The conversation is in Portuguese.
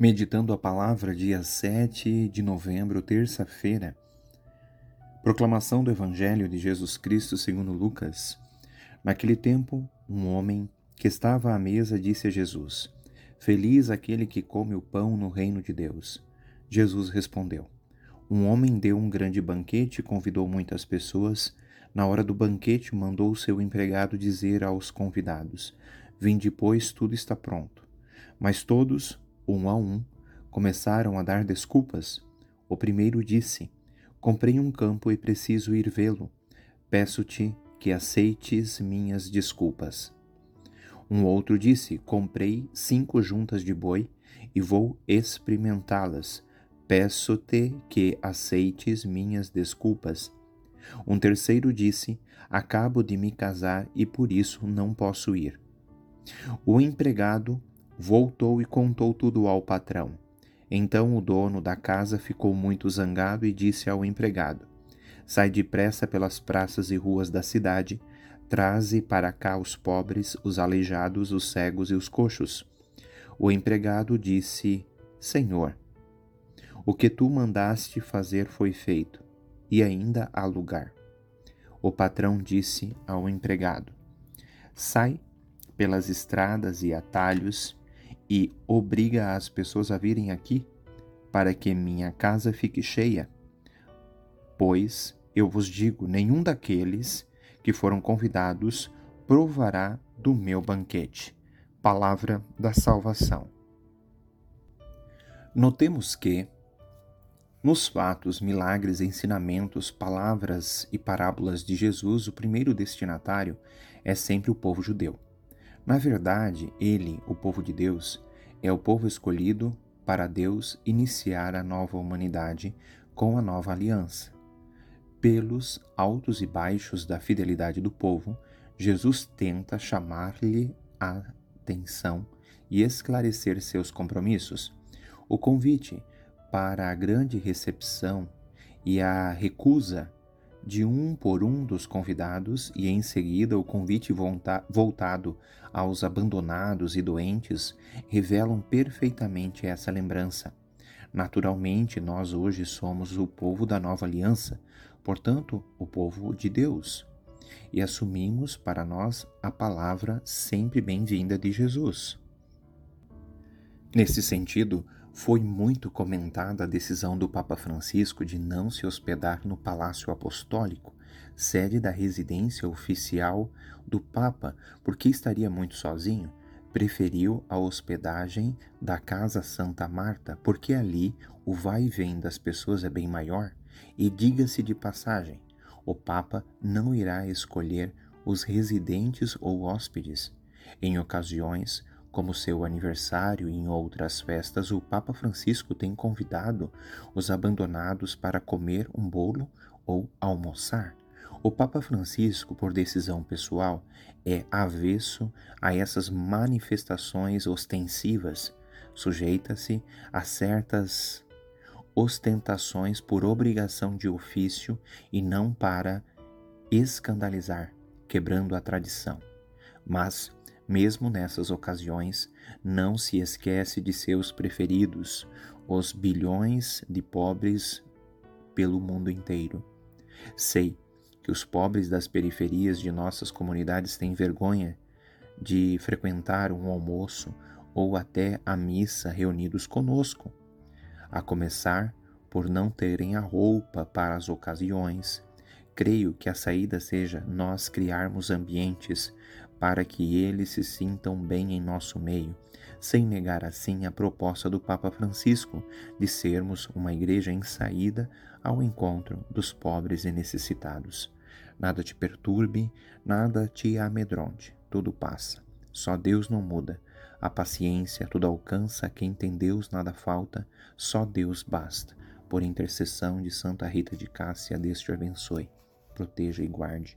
Meditando a palavra, dia 7 de novembro, terça-feira. Proclamação do Evangelho de Jesus Cristo segundo Lucas. Naquele tempo, um homem que estava à mesa disse a Jesus: Feliz aquele que come o pão no reino de Deus. Jesus respondeu: Um homem deu um grande banquete e convidou muitas pessoas. Na hora do banquete, mandou seu empregado dizer aos convidados: Vinde, pois, tudo está pronto. Mas todos, um a um, começaram a dar desculpas. O primeiro disse: Comprei um campo e preciso ir vê-lo. Peço-te que aceites minhas desculpas. Um outro disse: Comprei cinco juntas de boi e vou experimentá-las. Peço-te que aceites minhas desculpas. Um terceiro disse: Acabo de me casar e por isso não posso ir. O empregado voltou e contou tudo ao patrão. Então o dono da casa ficou muito zangado e disse ao empregado: Sai depressa pelas praças e ruas da cidade, traze para cá os pobres, os aleijados, os cegos e os coxos. O empregado disse: Senhor, o que tu mandaste fazer foi feito, e ainda há lugar. O patrão disse ao empregado: Sai pelas estradas e atalhos e obriga as pessoas a virem aqui para que minha casa fique cheia. Pois eu vos digo: nenhum daqueles que foram convidados provará do meu banquete. Palavra da salvação. Notemos que, nos fatos, milagres, ensinamentos, palavras e parábolas de Jesus, o primeiro destinatário é sempre o povo judeu. Na verdade, ele, o povo de Deus, é o povo escolhido para Deus iniciar a nova humanidade com a nova aliança. Pelos altos e baixos da fidelidade do povo, Jesus tenta chamar-lhe a atenção e esclarecer seus compromissos. O convite para a grande recepção e a recusa de um por um dos convidados e em seguida o convite voltado aos abandonados e doentes revelam perfeitamente essa lembrança. Naturalmente, nós hoje somos o povo da nova aliança, portanto, o povo de Deus, e assumimos para nós a palavra sempre bem-vinda de Jesus. Nesse sentido, foi muito comentada a decisão do Papa Francisco de não se hospedar no Palácio Apostólico, sede da residência oficial do Papa, porque estaria muito sozinho. Preferiu a hospedagem da Casa Santa Marta, porque ali o vai e vem das pessoas é bem maior. E diga-se de passagem, o Papa não irá escolher os residentes ou hóspedes. Em ocasiões como seu aniversário e em outras festas, o Papa Francisco tem convidado os abandonados para comer um bolo ou almoçar. O Papa Francisco, por decisão pessoal, é avesso a essas manifestações ostensivas, sujeita-se a certas ostentações por obrigação de ofício e não para escandalizar, quebrando a tradição. Mas mesmo nessas ocasiões, não se esquece de seus preferidos, os bilhões de pobres pelo mundo inteiro. Sei que os pobres das periferias de nossas comunidades têm vergonha de frequentar um almoço ou até a missa reunidos conosco, a começar por não terem a roupa para as ocasiões. Creio que a saída seja nós criarmos ambientes para que eles se sintam bem em nosso meio, sem negar assim a proposta do Papa Francisco de sermos uma igreja em saída ao encontro dos pobres e necessitados. Nada te perturbe, nada te amedronte, tudo passa. Só Deus não muda. A paciência tudo alcança, quem tem Deus nada falta, só Deus basta. Por intercessão de Santa Rita de Cássia, Deus te abençoe, proteja e guarde